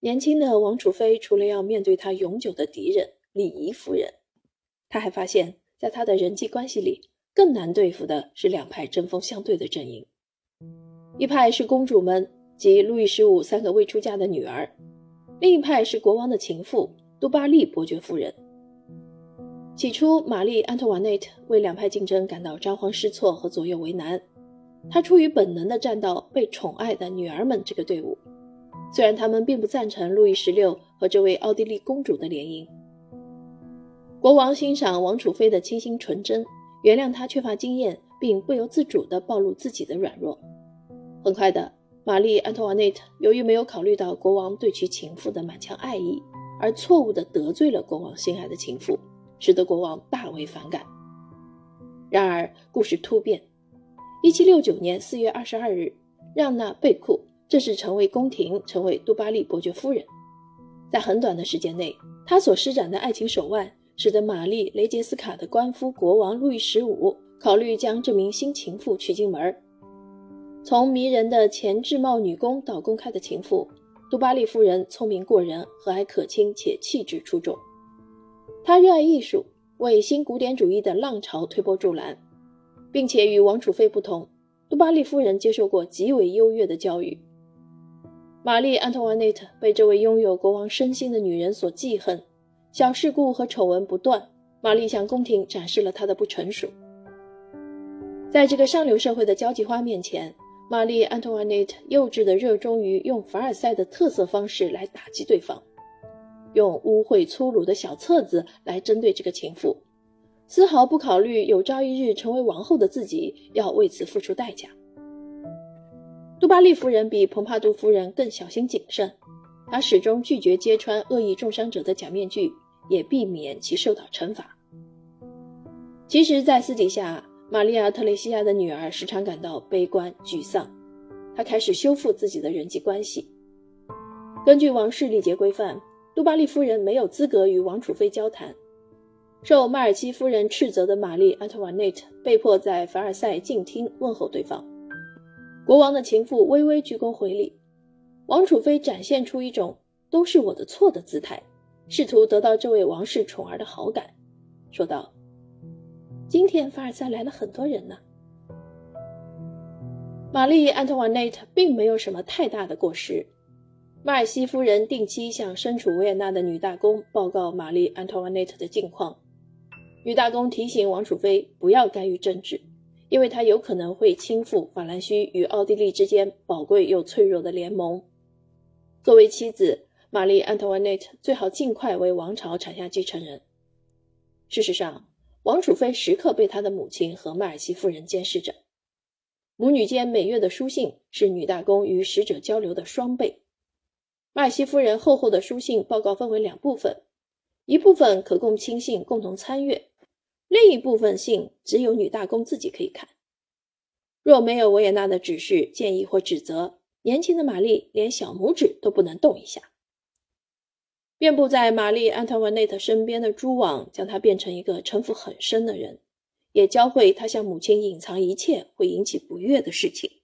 年轻的王储妃除了要面对她永久的敌人李仪夫人，她还发现，在她的人际关系里，更难对付的是两派针锋相对的阵营。一派是公主们及路易十五三个未出嫁的女儿，另一派是国王的情妇杜巴利伯爵夫人。起初，玛丽·安托瓦内特为两派竞争感到张皇失措和左右为难，她出于本能地站到被宠爱的女儿们这个队伍。虽然他们并不赞成路易十六和这位奥地利公主的联姻，国王欣赏王储妃的清新纯真，原谅她缺乏经验，并不由自主地暴露自己的软弱。很快的，玛丽·安托瓦内特由于没有考虑到国王对其情妇的满腔爱意，而错误地得罪了国王心爱的情妇，使得国王大为反感。然而，故事突变。1769年4月22日，让娜·贝库。正式成为宫廷，成为杜巴利伯爵夫人。在很短的时间内，他所施展的爱情手腕，使得玛丽·雷杰斯卡的官夫国王路易十五考虑将这名新情妇娶进门。从迷人的前制帽女工到公开的情妇，杜巴利夫人聪明过人，和蔼可亲且气质出众。她热爱艺术，为新古典主义的浪潮推波助澜，并且与王储妃不同，杜巴利夫人接受过极为优越的教育。玛丽·安托瓦内特被这位拥有国王身心的女人所记恨，小事故和丑闻不断。玛丽向宫廷展示了她的不成熟。在这个上流社会的交际花面前，玛丽·安托瓦内特幼稚的热衷于用凡尔赛的特色方式来打击对方，用污秽粗鲁的小册子来针对这个情妇，丝毫不考虑有朝一日成为王后的自己要为此付出代价。杜巴利夫人比蓬帕杜夫人更小心谨慎，她始终拒绝揭穿恶意重伤者的假面具，也避免其受到惩罚。其实，在私底下，玛利亚·特蕾西亚的女儿时常感到悲观沮丧。她开始修复自己的人际关系。根据王室礼节规范，杜巴利夫人没有资格与王储妃交谈。受马尔基夫人斥责的玛丽·安托瓦内特被迫在凡尔赛静听问候对方。国王的情妇微微鞠躬回礼，王储妃展现出一种都是我的错的姿态，试图得到这位王室宠儿的好感，说道：“今天凡尔赛来了很多人呢。”玛丽·安托瓦内特并没有什么太大的过失。马尔西夫人定期向身处维也纳的女大公报告玛丽·安托瓦内特的近况，女大公提醒王储妃不要干预政治。因为他有可能会倾覆法兰西与奥地利之间宝贵又脆弱的联盟。作为妻子，玛丽·安托瓦内特最好尽快为王朝产下继承人。事实上，王储妃时刻被她的母亲和麦尔西夫人监视着。母女间每月的书信是女大公与使者交流的双倍。麦西夫人厚厚的书信报告分为两部分，一部分可供亲信共同参阅。另一部分信只有女大公自己可以看。若没有维也纳的指示、建议或指责，年轻的玛丽连小拇指都不能动一下。遍布在玛丽·安特文内特身边的蛛网，将她变成一个城府很深的人，也教会她向母亲隐藏一切会引起不悦的事情。